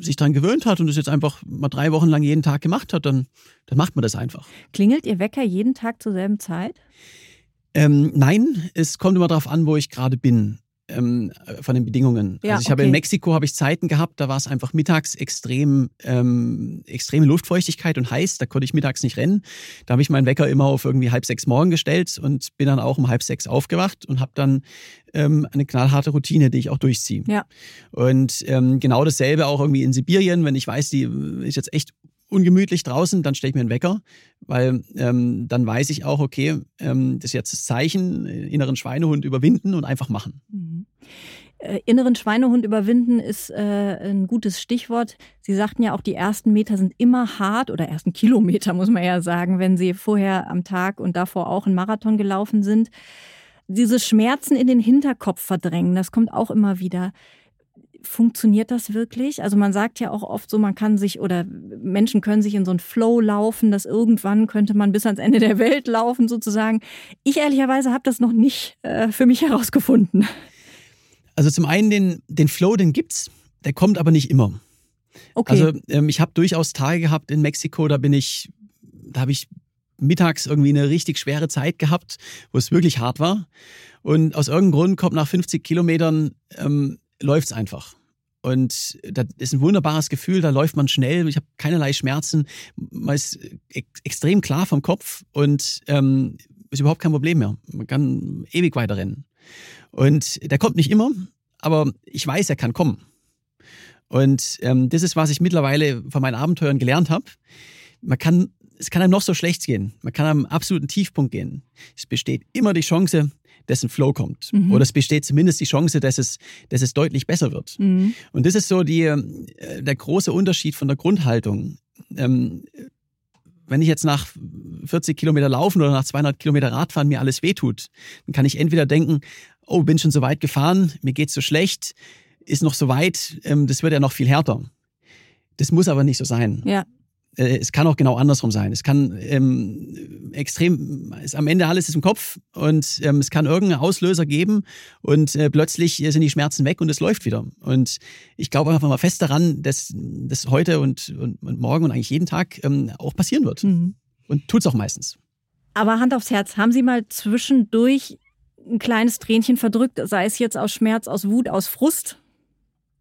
sich daran gewöhnt hat und das jetzt einfach mal drei Wochen lang jeden Tag gemacht hat, dann, dann macht man das einfach. Klingelt Ihr Wecker jeden Tag zur selben Zeit? Ähm, nein, es kommt immer darauf an, wo ich gerade bin ähm, von den Bedingungen. Ja, also ich okay. habe in Mexiko habe ich Zeiten gehabt, da war es einfach mittags extrem ähm, extreme Luftfeuchtigkeit und heiß. Da konnte ich mittags nicht rennen. Da habe ich meinen Wecker immer auf irgendwie halb sechs morgen gestellt und bin dann auch um halb sechs aufgewacht und habe dann ähm, eine knallharte Routine, die ich auch durchziehe. Ja. Und ähm, genau dasselbe auch irgendwie in Sibirien, wenn ich weiß, die ist jetzt echt ungemütlich draußen, dann stelle ich mir einen Wecker, weil ähm, dann weiß ich auch, okay, ähm, das ist jetzt das Zeichen, äh, inneren Schweinehund überwinden und einfach machen. Mhm. Äh, inneren Schweinehund überwinden ist äh, ein gutes Stichwort. Sie sagten ja auch, die ersten Meter sind immer hart oder ersten Kilometer, <laughs> muss man ja sagen, wenn Sie vorher am Tag und davor auch einen Marathon gelaufen sind. Diese Schmerzen in den Hinterkopf verdrängen, das kommt auch immer wieder. Funktioniert das wirklich? Also man sagt ja auch oft so, man kann sich oder Menschen können sich in so einen Flow laufen, dass irgendwann könnte man bis ans Ende der Welt laufen sozusagen. Ich ehrlicherweise habe das noch nicht äh, für mich herausgefunden. Also zum einen den, den Flow, den gibt's, der kommt aber nicht immer. Okay. Also ähm, ich habe durchaus Tage gehabt in Mexiko, da bin ich, da habe ich mittags irgendwie eine richtig schwere Zeit gehabt, wo es wirklich hart war. Und aus irgendeinem Grund kommt nach 50 Kilometern ähm, läuft es einfach. Und das ist ein wunderbares Gefühl, da läuft man schnell, ich habe keinerlei Schmerzen, man ist ex extrem klar vom Kopf und ähm, ist überhaupt kein Problem mehr. Man kann ewig weiterrennen. Und der kommt nicht immer, aber ich weiß, er kann kommen. Und ähm, das ist, was ich mittlerweile von meinen Abenteuern gelernt habe. Man kann, es kann einem noch so schlecht gehen. Man kann am absoluten Tiefpunkt gehen. Es besteht immer die Chance, dass ein Flow kommt. Mhm. Oder es besteht zumindest die Chance, dass es, dass es deutlich besser wird. Mhm. Und das ist so die, äh, der große Unterschied von der Grundhaltung. Ähm, wenn ich jetzt nach 40 Kilometer laufen oder nach 200 Kilometer Radfahren mir alles wehtut, dann kann ich entweder denken, oh, bin schon so weit gefahren, mir geht's so schlecht, ist noch so weit, ähm, das wird ja noch viel härter. Das muss aber nicht so sein. Ja. Äh, es kann auch genau andersrum sein. Es kann ähm, extrem, ist am Ende alles ist im Kopf und ähm, es kann irgendeinen Auslöser geben und äh, plötzlich sind die Schmerzen weg und es läuft wieder. Und ich glaube einfach mal fest daran, dass das heute und, und, und, morgen und eigentlich jeden Tag ähm, auch passieren wird. Mhm. Und tut es auch meistens. Aber Hand aufs Herz, haben Sie mal zwischendurch ein kleines Tränchen verdrückt, sei es jetzt aus Schmerz, aus Wut, aus Frust?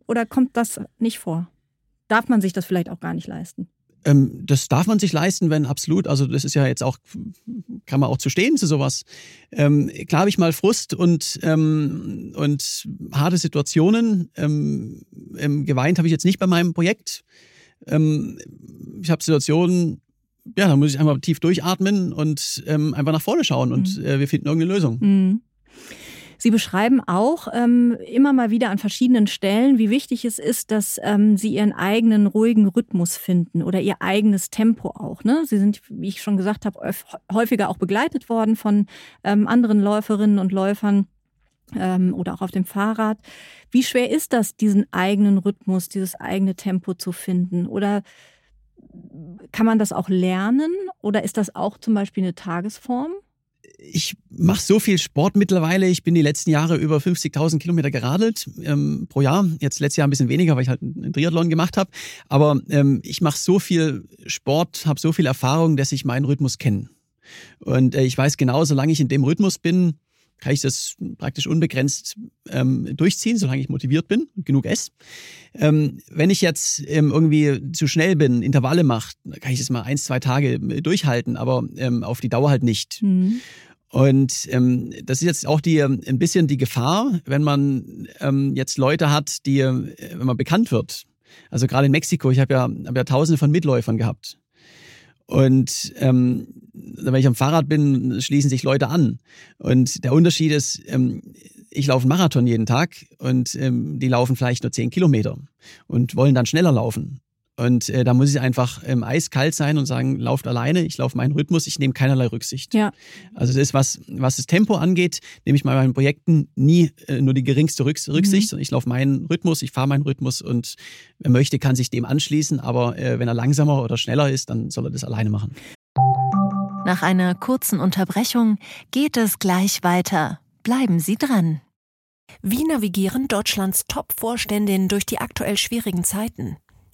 Oder kommt das nicht vor? Darf man sich das vielleicht auch gar nicht leisten? Ähm, das darf man sich leisten, wenn absolut, also das ist ja jetzt auch, kann man auch zu stehen zu sowas. Ähm, klar habe ich mal Frust und, ähm, und harte Situationen. Ähm, ähm, geweint habe ich jetzt nicht bei meinem Projekt. Ähm, ich habe Situationen, ja, da muss ich einfach tief durchatmen und einfach nach vorne schauen und mhm. äh, wir finden irgendeine Lösung. Mhm. Sie beschreiben auch ähm, immer mal wieder an verschiedenen Stellen, wie wichtig es ist, dass ähm, Sie Ihren eigenen ruhigen Rhythmus finden oder Ihr eigenes Tempo auch. Ne? Sie sind, wie ich schon gesagt habe, häufiger auch begleitet worden von ähm, anderen Läuferinnen und Läufern ähm, oder auch auf dem Fahrrad. Wie schwer ist das, diesen eigenen Rhythmus, dieses eigene Tempo zu finden? Oder kann man das auch lernen? Oder ist das auch zum Beispiel eine Tagesform? Ich mache so viel Sport mittlerweile. Ich bin die letzten Jahre über 50.000 Kilometer geradelt ähm, pro Jahr. Jetzt letztes Jahr ein bisschen weniger, weil ich halt einen Triathlon gemacht habe. Aber ähm, ich mache so viel Sport, habe so viel Erfahrung, dass ich meinen Rhythmus kenne. Und äh, ich weiß genau, solange ich in dem Rhythmus bin, kann ich das praktisch unbegrenzt ähm, durchziehen, solange ich motiviert bin und genug esse. Ähm, wenn ich jetzt ähm, irgendwie zu schnell bin, Intervalle mache, dann kann ich das mal ein, zwei Tage äh, durchhalten, aber ähm, auf die Dauer halt nicht. Mhm. Und ähm, das ist jetzt auch die, ähm, ein bisschen die Gefahr, wenn man ähm, jetzt Leute hat, die, äh, wenn man bekannt wird. Also gerade in Mexiko, ich habe ja, hab ja tausende von Mitläufern gehabt. Und ähm, wenn ich am Fahrrad bin, schließen sich Leute an. Und der Unterschied ist, ähm, ich laufe einen Marathon jeden Tag und ähm, die laufen vielleicht nur zehn Kilometer und wollen dann schneller laufen. Und äh, da muss ich einfach ähm, eiskalt sein und sagen, lauft alleine, ich laufe meinen Rhythmus, ich nehme keinerlei Rücksicht. Ja. Also das ist was, was das Tempo angeht, nehme ich bei meinen Projekten nie äh, nur die geringste Rücksicht, mhm. sondern ich laufe meinen Rhythmus, ich fahre meinen Rhythmus und wer möchte, kann sich dem anschließen, aber äh, wenn er langsamer oder schneller ist, dann soll er das alleine machen. Nach einer kurzen Unterbrechung geht es gleich weiter. Bleiben Sie dran. Wie navigieren Deutschlands Top-Vorständinnen durch die aktuell schwierigen Zeiten?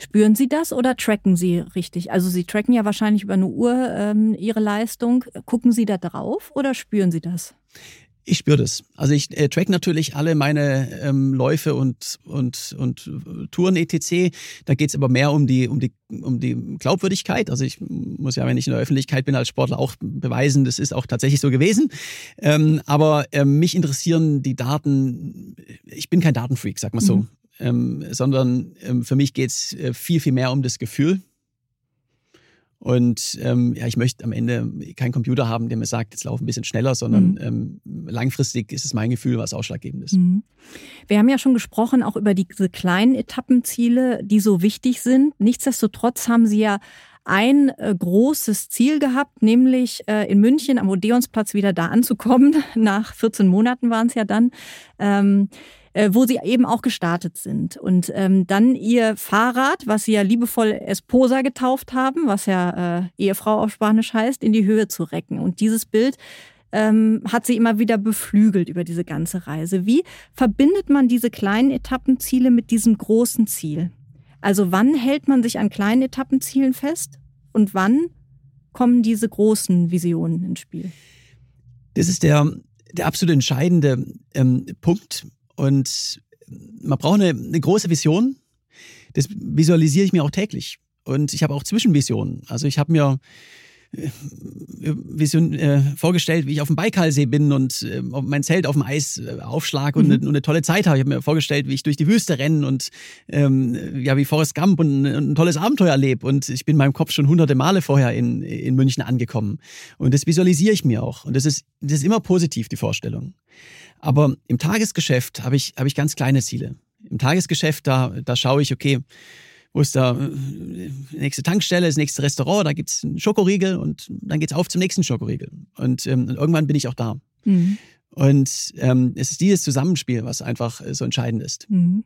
Spüren Sie das oder tracken Sie richtig? Also Sie tracken ja wahrscheinlich über eine Uhr ähm, Ihre Leistung. Gucken Sie da drauf oder spüren Sie das? Ich spüre das. Also ich äh, track natürlich alle meine ähm, Läufe und, und, und Touren etc. Da geht's aber mehr um die, um, die, um die Glaubwürdigkeit. Also ich muss ja, wenn ich in der Öffentlichkeit bin als Sportler, auch beweisen, das ist auch tatsächlich so gewesen. Ähm, aber ähm, mich interessieren die Daten, ich bin kein Datenfreak, sag mal so. Mhm. Ähm, sondern ähm, für mich geht's äh, viel, viel mehr um das Gefühl und ähm, ja, ich möchte am Ende keinen Computer haben, der mir sagt, jetzt lauf ein bisschen schneller, sondern mhm. ähm, langfristig ist es mein Gefühl, was ausschlaggebend ist. Mhm. Wir haben ja schon gesprochen auch über diese kleinen Etappenziele, die so wichtig sind. Nichtsdestotrotz haben Sie ja ein äh, großes Ziel gehabt, nämlich äh, in München am Odeonsplatz wieder da anzukommen. <laughs> Nach 14 Monaten waren es ja dann. Ähm, äh, wo sie eben auch gestartet sind. Und ähm, dann ihr Fahrrad, was sie ja liebevoll Esposa getauft haben, was ja äh, Ehefrau auf Spanisch heißt, in die Höhe zu recken. Und dieses Bild ähm, hat sie immer wieder beflügelt über diese ganze Reise. Wie verbindet man diese kleinen Etappenziele mit diesem großen Ziel? Also wann hält man sich an kleinen Etappenzielen fest und wann kommen diese großen Visionen ins Spiel? Das ist der, der absolut entscheidende ähm, Punkt. Und man braucht eine, eine große Vision. Das visualisiere ich mir auch täglich. Und ich habe auch Zwischenvisionen. Also ich habe mir äh, Vision, äh, vorgestellt, wie ich auf dem Baikalsee bin und äh, mein Zelt auf dem Eis äh, aufschlage und, mhm. eine, und, eine, tolle Zeit habe. Ich habe mir vorgestellt, wie ich durch die Wüste renne und ähm, ja, wie Forrest Gump und, und ein tolles Abenteuer erlebe. Und ich bin in meinem Kopf schon hunderte Male vorher in, in München angekommen. Und das visualisiere ich mir auch. Und das ist, das ist immer positiv, die Vorstellung. Aber im Tagesgeschäft habe ich, habe ich ganz kleine Ziele. Im Tagesgeschäft, da, da schaue ich, okay, wo ist da äh, nächste Tankstelle, das nächste Restaurant, da gibt es einen Schokoriegel und dann geht es auf zum nächsten Schokoriegel. Und, ähm, und irgendwann bin ich auch da. Mhm. Und ähm, es ist dieses Zusammenspiel, was einfach äh, so entscheidend ist. Mhm.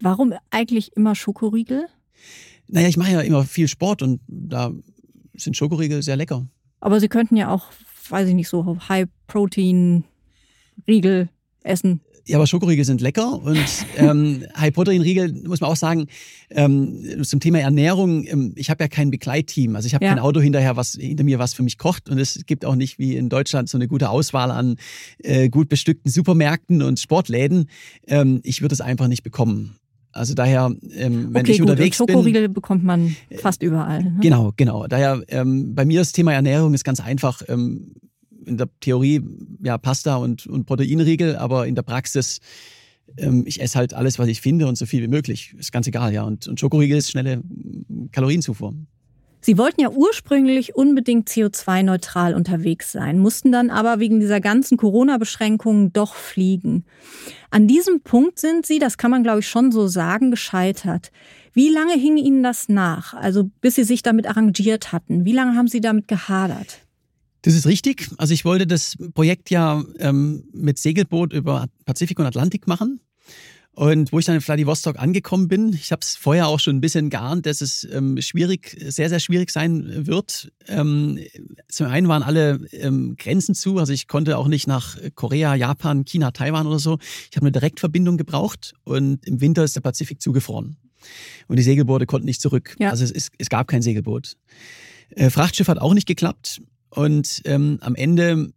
Warum eigentlich immer Schokoriegel? Naja, ich mache ja immer viel Sport und da sind Schokoriegel sehr lecker. Aber Sie könnten ja auch, weiß ich nicht, so High-Protein Riegel essen. Ja, aber Schokoriegel sind lecker und <laughs> ähm, High-Protein-Riegel, muss man auch sagen, ähm, zum Thema Ernährung, ähm, ich habe ja kein Begleitteam. Also ich habe ja. kein Auto hinterher, was hinter mir was für mich kocht und es gibt auch nicht wie in Deutschland so eine gute Auswahl an äh, gut bestückten Supermärkten und Sportläden. Ähm, ich würde es einfach nicht bekommen. Also daher, ähm, wenn okay, ich gut. unterwegs und Schokoriegel bin, bekommt man fast überall. Ne? Genau, genau. Daher ähm, bei mir das Thema Ernährung ist ganz einfach. Ähm, in der Theorie ja Pasta und, und Proteinriegel, aber in der Praxis ähm, ich esse halt alles, was ich finde und so viel wie möglich. Ist ganz egal, ja. Und, und Schokoriegel ist schnelle Kalorienzufuhr. Sie wollten ja ursprünglich unbedingt CO2-neutral unterwegs sein, mussten dann aber wegen dieser ganzen Corona-Beschränkungen doch fliegen. An diesem Punkt sind Sie, das kann man glaube ich schon so sagen, gescheitert. Wie lange hing Ihnen das nach? Also bis Sie sich damit arrangiert hatten. Wie lange haben Sie damit gehadert? Das ist richtig. Also ich wollte das Projekt ja ähm, mit Segelboot über Pazifik und Atlantik machen. Und wo ich dann in Vladivostok angekommen bin, ich habe es vorher auch schon ein bisschen geahnt, dass es ähm, schwierig, sehr, sehr schwierig sein wird. Ähm, zum einen waren alle ähm, Grenzen zu, also ich konnte auch nicht nach Korea, Japan, China, Taiwan oder so. Ich habe eine Direktverbindung gebraucht und im Winter ist der Pazifik zugefroren. Und die Segelboote konnten nicht zurück. Ja. Also es, es, es gab kein Segelboot. Äh, Frachtschiff hat auch nicht geklappt. Und ähm, am Ende,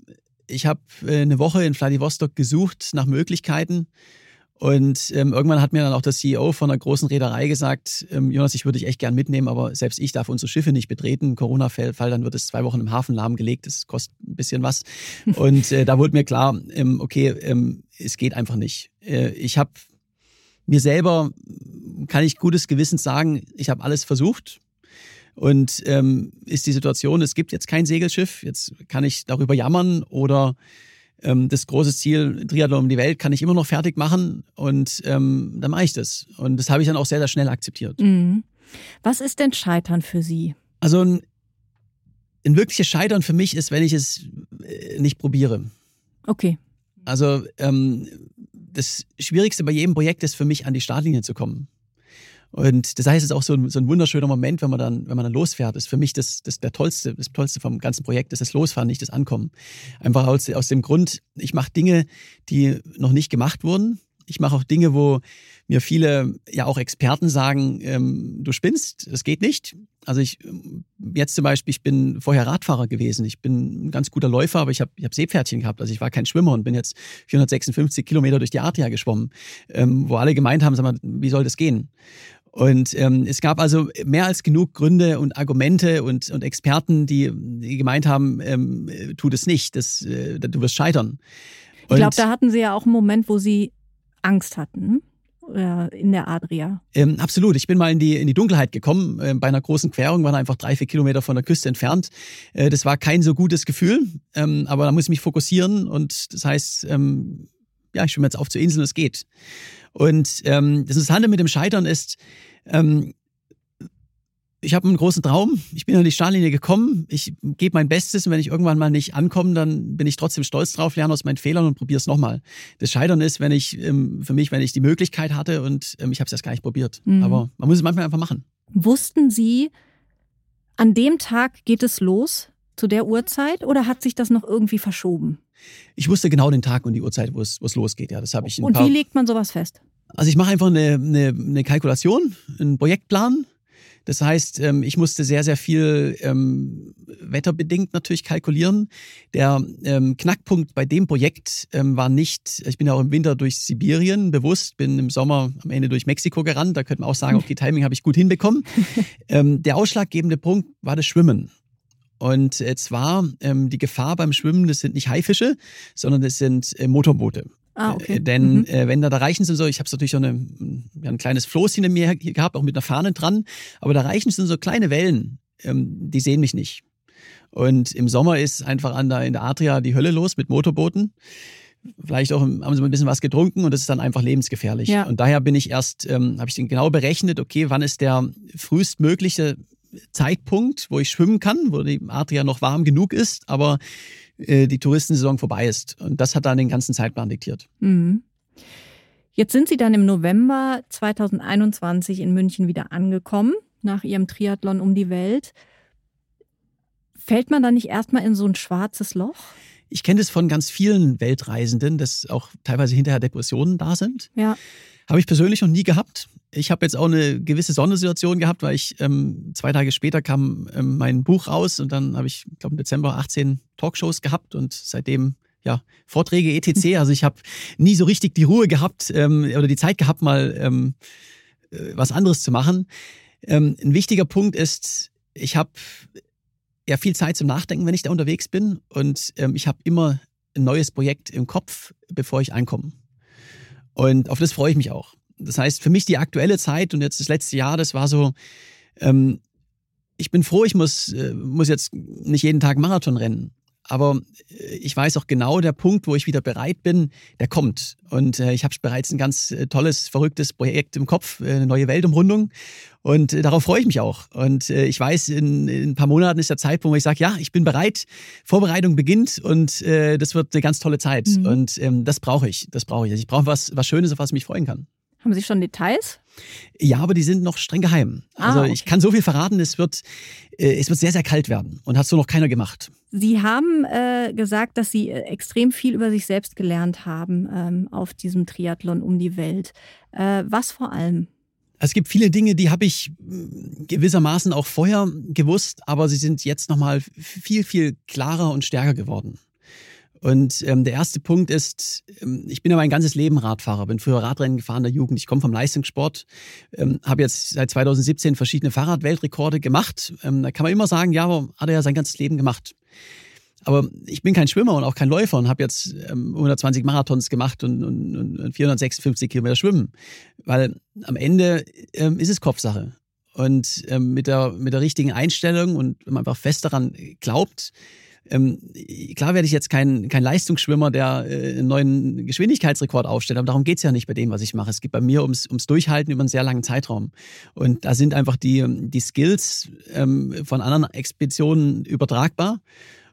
ich habe äh, eine Woche in Vladivostok gesucht nach Möglichkeiten. Und ähm, irgendwann hat mir dann auch der CEO von einer großen Reederei gesagt, ähm, Jonas, ich würde dich echt gern mitnehmen, aber selbst ich darf unsere Schiffe nicht betreten. Corona-Fall, dann wird es zwei Wochen im Hafen lahmgelegt. Das kostet ein bisschen was. <laughs> Und äh, da wurde mir klar, ähm, okay, ähm, es geht einfach nicht. Äh, ich habe mir selber, kann ich gutes Gewissens sagen, ich habe alles versucht. Und ähm, ist die Situation, es gibt jetzt kein Segelschiff, jetzt kann ich darüber jammern oder ähm, das große Ziel Triathlon um die Welt kann ich immer noch fertig machen und ähm, dann mache ich das. Und das habe ich dann auch sehr, sehr schnell akzeptiert. Mhm. Was ist denn Scheitern für Sie? Also ein, ein wirkliches Scheitern für mich ist, wenn ich es äh, nicht probiere. Okay. Also ähm, das Schwierigste bei jedem Projekt ist für mich, an die Startlinie zu kommen. Und das heißt, es ist auch so ein, so ein wunderschöner Moment, wenn man dann, wenn man dann losfährt. Das ist für mich das, das der tollste, das tollste vom ganzen Projekt, ist das Losfahren, nicht das Ankommen. Einfach aus, aus dem Grund, ich mache Dinge, die noch nicht gemacht wurden. Ich mache auch Dinge, wo mir viele, ja auch Experten sagen, ähm, du spinnst, das geht nicht. Also ich jetzt zum Beispiel, ich bin vorher Radfahrer gewesen. Ich bin ein ganz guter Läufer, aber ich habe ich hab Seepferdchen gehabt. Also ich war kein Schwimmer und bin jetzt 456 Kilometer durch die Adria geschwommen, ähm, wo alle gemeint haben, sag mal, wie soll das gehen? Und ähm, es gab also mehr als genug Gründe und Argumente und, und Experten, die, die gemeint haben, ähm, tu das nicht, das, äh, du wirst scheitern. Und ich glaube, da hatten Sie ja auch einen Moment, wo Sie Angst hatten äh, in der Adria. Ähm, absolut. Ich bin mal in die, in die Dunkelheit gekommen. Äh, bei einer großen Querung waren einfach drei, vier Kilometer von der Küste entfernt. Äh, das war kein so gutes Gefühl, ähm, aber da muss ich mich fokussieren und das heißt, ähm, ja, ich schwimme jetzt auf zur Insel und es geht. Und ähm, das Interessante mit dem Scheitern ist, ähm, ich habe einen großen Traum. Ich bin an die Startlinie gekommen. Ich gebe mein Bestes und wenn ich irgendwann mal nicht ankomme, dann bin ich trotzdem stolz drauf, lerne aus meinen Fehlern und probiere es nochmal. Das Scheitern ist, wenn ich ähm, für mich, wenn ich die Möglichkeit hatte und ähm, ich habe es erst gar nicht probiert. Mhm. Aber man muss es manchmal einfach machen. Wussten Sie, an dem Tag geht es los zu der Uhrzeit oder hat sich das noch irgendwie verschoben? Ich wusste genau den Tag und die Uhrzeit, wo es, wo es losgeht. Ja, das habe ich. und wie legt man sowas fest? Also ich mache einfach eine, eine, eine Kalkulation, einen Projektplan. Das heißt, ähm, ich musste sehr, sehr viel ähm, wetterbedingt natürlich kalkulieren. Der ähm, Knackpunkt bei dem Projekt ähm, war nicht, ich bin ja auch im Winter durch Sibirien bewusst, bin im Sommer am Ende durch Mexiko gerannt. Da könnte man auch sagen, <laughs> okay, Timing habe ich gut hinbekommen. <laughs> ähm, der ausschlaggebende Punkt war das Schwimmen. Und zwar ähm, die Gefahr beim Schwimmen, das sind nicht Haifische, sondern das sind äh, Motorboote. Ah, okay. Äh, denn mhm. äh, wenn da, da reichen sind so, ich habe natürlich so eine, ja, ein kleines Floß hinter mir gehabt, auch mit einer Fahne dran, aber da reichen sind so kleine Wellen, ähm, die sehen mich nicht. Und im Sommer ist einfach an der, in der Adria die Hölle los mit Motorbooten. Vielleicht auch haben sie ein bisschen was getrunken und das ist dann einfach lebensgefährlich. Ja. Und daher bin ich erst, ähm, habe ich den genau berechnet, okay, wann ist der frühestmögliche Zeitpunkt, wo ich schwimmen kann, wo die Adria noch warm genug ist, aber äh, die Touristensaison vorbei ist. Und das hat dann den ganzen Zeitplan diktiert. Mhm. Jetzt sind Sie dann im November 2021 in München wieder angekommen, nach Ihrem Triathlon um die Welt. Fällt man da nicht erstmal in so ein schwarzes Loch? Ich kenne das von ganz vielen Weltreisenden, dass auch teilweise hinterher Depressionen da sind. Ja. Habe ich persönlich noch nie gehabt. Ich habe jetzt auch eine gewisse Sondersituation gehabt, weil ich ähm, zwei Tage später kam ähm, mein Buch raus und dann habe ich, glaube im Dezember 18 Talkshows gehabt und seitdem ja Vorträge etc. <laughs> Also ich habe nie so richtig die Ruhe gehabt ähm, oder die Zeit gehabt, mal ähm, äh, was anderes zu machen. Ähm, ein wichtiger Punkt ist, ich habe ja viel Zeit zum Nachdenken, wenn ich da unterwegs bin und ähm, ich habe immer ein neues Projekt im Kopf, bevor ich ankomme. Und auf das freue ich mich auch. Das heißt, für mich die aktuelle Zeit und jetzt das letzte Jahr, das war so, ähm, ich bin froh, ich muss, äh, muss jetzt nicht jeden Tag Marathon rennen. Aber äh, ich weiß auch genau, der Punkt, wo ich wieder bereit bin, der kommt. Und äh, ich habe bereits ein ganz äh, tolles, verrücktes Projekt im Kopf, äh, eine neue Weltumrundung. Und äh, darauf freue ich mich auch. Und ich weiß, in, in, ein paar Monaten ist der Zeitpunkt, wo ich sage, ja, ich bin bereit, Vorbereitung beginnt und das wird eine ganz tolle Zeit. Mhm. Und ähm, das brauche ich. Das brauche ich. Also ich brauche was, was Schönes, auf was ich mich freuen kann. Haben Sie schon Details? Ja, aber die sind noch streng geheim. Ah, also ich kann so viel verraten, es wird, äh, es wird sehr, sehr kalt werden und hat so noch keiner gemacht. Sie haben äh, gesagt, dass Sie äh, extrem viel über sich selbst gelernt haben ähm, auf diesem Triathlon um die Welt. Äh, was vor allem? Es gibt viele Dinge, die habe ich gewissermaßen auch vorher gewusst, aber sie sind jetzt nochmal viel, viel klarer und stärker geworden. Und ähm, der erste Punkt ist, ähm, ich bin ja mein ganzes Leben Radfahrer, bin früher Radrennen gefahren in der Jugend, ich komme vom Leistungssport, ähm, habe jetzt seit 2017 verschiedene Fahrradweltrekorde gemacht. Ähm, da kann man immer sagen, ja, hat er ja sein ganzes Leben gemacht. Aber ich bin kein Schwimmer und auch kein Läufer und habe jetzt ähm, 120 Marathons gemacht und, und, und 456 Kilometer schwimmen. Weil am Ende ähm, ist es Kopfsache. Und ähm, mit, der, mit der richtigen Einstellung und wenn man einfach fest daran glaubt, ähm, klar werde ich jetzt kein, kein Leistungsschwimmer, der äh, einen neuen Geschwindigkeitsrekord aufstellt, aber darum geht es ja nicht bei dem, was ich mache. Es geht bei mir ums, ums Durchhalten über einen sehr langen Zeitraum. Und da sind einfach die, die Skills ähm, von anderen Expeditionen übertragbar.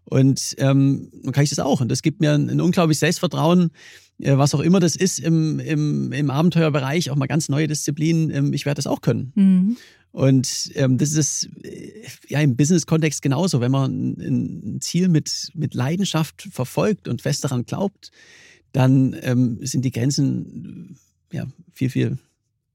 Und ähm, dann kann ich das auch. Und das gibt mir ein, ein unglaubliches Selbstvertrauen, äh, was auch immer das ist im, im, im Abenteuerbereich, auch mal ganz neue Disziplinen. Ähm, ich werde das auch können. Mhm. Und ähm, das ist äh, ja im Business-Kontext genauso. Wenn man ein Ziel mit, mit Leidenschaft verfolgt und fest daran glaubt, dann ähm, sind die Grenzen ja, viel, viel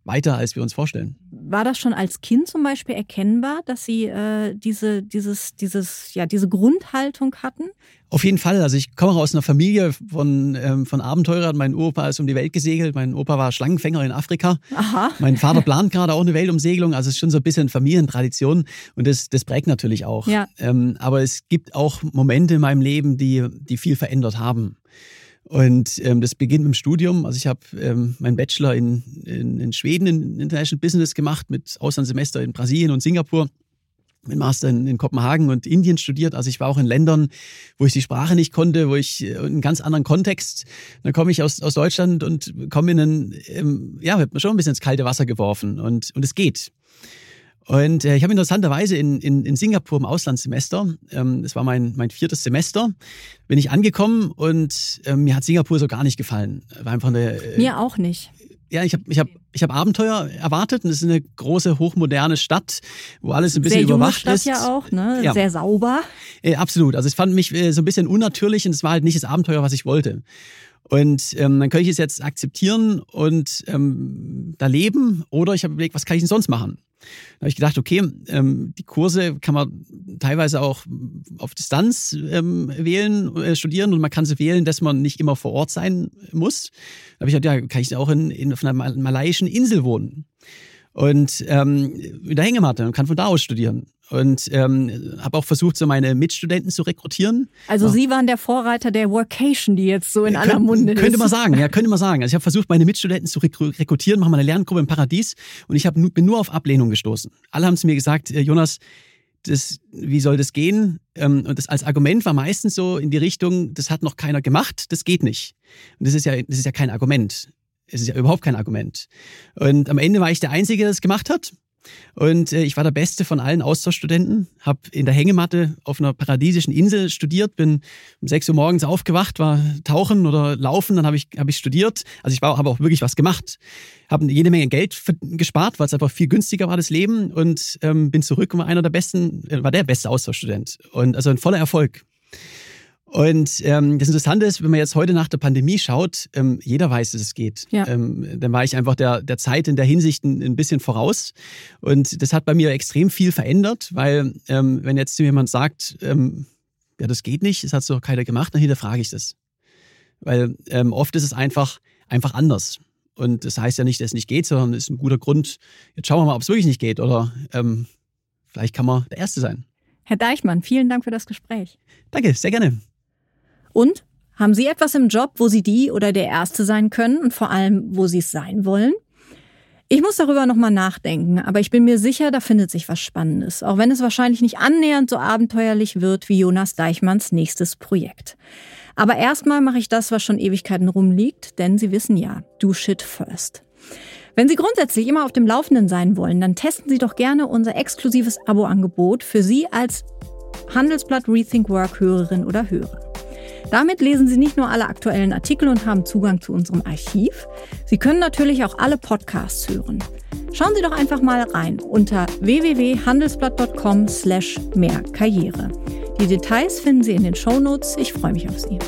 weiter, als wir uns vorstellen. War das schon als Kind zum Beispiel erkennbar, dass Sie äh, diese, dieses, dieses, ja, diese Grundhaltung hatten? Auf jeden Fall. Also ich komme aus einer Familie von, ähm, von Abenteurern. Mein Opa ist um die Welt gesegelt. Mein Opa war Schlangenfänger in Afrika. Aha. Mein Vater plant gerade auch eine Weltumsegelung. Also es ist schon so ein bisschen Familientradition und das, das prägt natürlich auch. Ja. Ähm, aber es gibt auch Momente in meinem Leben, die, die viel verändert haben. Und ähm, das beginnt mit dem Studium. Also ich habe ähm, meinen Bachelor in, in, in Schweden in International Business gemacht, mit Auslandssemester in Brasilien und Singapur mit Master in, in, Kopenhagen und Indien studiert. Also ich war auch in Ländern, wo ich die Sprache nicht konnte, wo ich äh, in einen ganz anderen Kontext. Dann komme ich aus, aus Deutschland und komme in einen, ähm, ja, wird mir schon ein bisschen ins kalte Wasser geworfen und, und es geht. Und äh, ich habe interessanterweise in, in, in Singapur im Auslandssemester, ähm, das war mein, mein viertes Semester, bin ich angekommen und ähm, mir hat Singapur so gar nicht gefallen. War einfach eine, äh, mir auch nicht. Ja, ich habe ich hab, ich hab Abenteuer erwartet und es ist eine große, hochmoderne Stadt, wo alles ein bisschen Sehr junge überwacht Stadt ist. ja auch, ne? Ja. Sehr sauber. Äh, absolut. Also es fand mich äh, so ein bisschen unnatürlich und es war halt nicht das Abenteuer, was ich wollte. Und ähm, dann könnte ich es jetzt akzeptieren und ähm, da leben oder ich habe überlegt, was kann ich denn sonst machen? Da habe ich gedacht, okay, ähm, die Kurse kann man teilweise auch auf Distanz ähm, wählen, äh, studieren und man kann sie wählen, dass man nicht immer vor Ort sein muss. Da habe ich gedacht, ja, kann ich auch in, in, auf einer malaiischen Insel wohnen und ähm, in der Hängematte und kann von da aus studieren. Und ähm, habe auch versucht, so meine Mitstudenten zu rekrutieren. Also ja. Sie waren der Vorreiter der Workation, die jetzt so in ja, aller könnt, Munde ist. Könnte man sagen, ja, könnte man sagen. Also ich habe versucht, meine Mitstudenten zu rekrutieren, machen mal eine Lerngruppe im Paradies und ich hab, bin nur auf Ablehnung gestoßen. Alle haben zu mir gesagt, äh, Jonas, das, wie soll das gehen? Ähm, und das als Argument war meistens so in die Richtung, das hat noch keiner gemacht, das geht nicht. Und das ist ja, das ist ja kein Argument. Es ist ja überhaupt kein Argument. Und am Ende war ich der Einzige, der das gemacht hat. Und äh, ich war der Beste von allen Austauschstudenten, habe in der Hängematte auf einer paradiesischen Insel studiert, bin um 6 Uhr morgens aufgewacht, war tauchen oder laufen, dann habe ich, hab ich studiert. Also ich habe auch wirklich was gemacht, habe jede Menge Geld gespart, weil es einfach viel günstiger war, das Leben und ähm, bin zurück und war einer der besten, äh, war der beste Austauschstudent. Und also ein voller Erfolg. Und ähm, das Interessante ist, wenn man jetzt heute nach der Pandemie schaut, ähm, jeder weiß, dass es geht. Ja. Ähm, dann war ich einfach der, der Zeit in der Hinsicht ein, ein, bisschen voraus. Und das hat bei mir extrem viel verändert, weil ähm, wenn jetzt jemand sagt, ähm, ja, das geht nicht, das hat so keiner gemacht, dann hinterfrage ich das. Weil ähm, oft ist es einfach, einfach anders. Und das heißt ja nicht, dass es nicht geht, sondern es ist ein guter Grund, jetzt schauen wir mal, ob es wirklich nicht geht. Oder ähm, vielleicht kann man der Erste sein. Herr Deichmann, vielen Dank für das Gespräch. Danke, sehr gerne. Und haben Sie etwas im Job, wo Sie die oder der Erste sein können und vor allem, wo Sie es sein wollen? Ich muss darüber nochmal nachdenken, aber ich bin mir sicher, da findet sich was Spannendes, auch wenn es wahrscheinlich nicht annähernd so abenteuerlich wird wie Jonas Deichmanns nächstes Projekt. Aber erstmal mache ich das, was schon Ewigkeiten rumliegt, denn Sie wissen ja, do shit first. Wenn Sie grundsätzlich immer auf dem Laufenden sein wollen, dann testen Sie doch gerne unser exklusives Abo-Angebot für Sie als Handelsblatt Rethink Work Hörerin oder Hörer. Damit lesen Sie nicht nur alle aktuellen Artikel und haben Zugang zu unserem Archiv. Sie können natürlich auch alle Podcasts hören. Schauen Sie doch einfach mal rein unter www.handelsblatt.com slash mehr Karriere. Die Details finden Sie in den Shownotes. Ich freue mich auf Sie.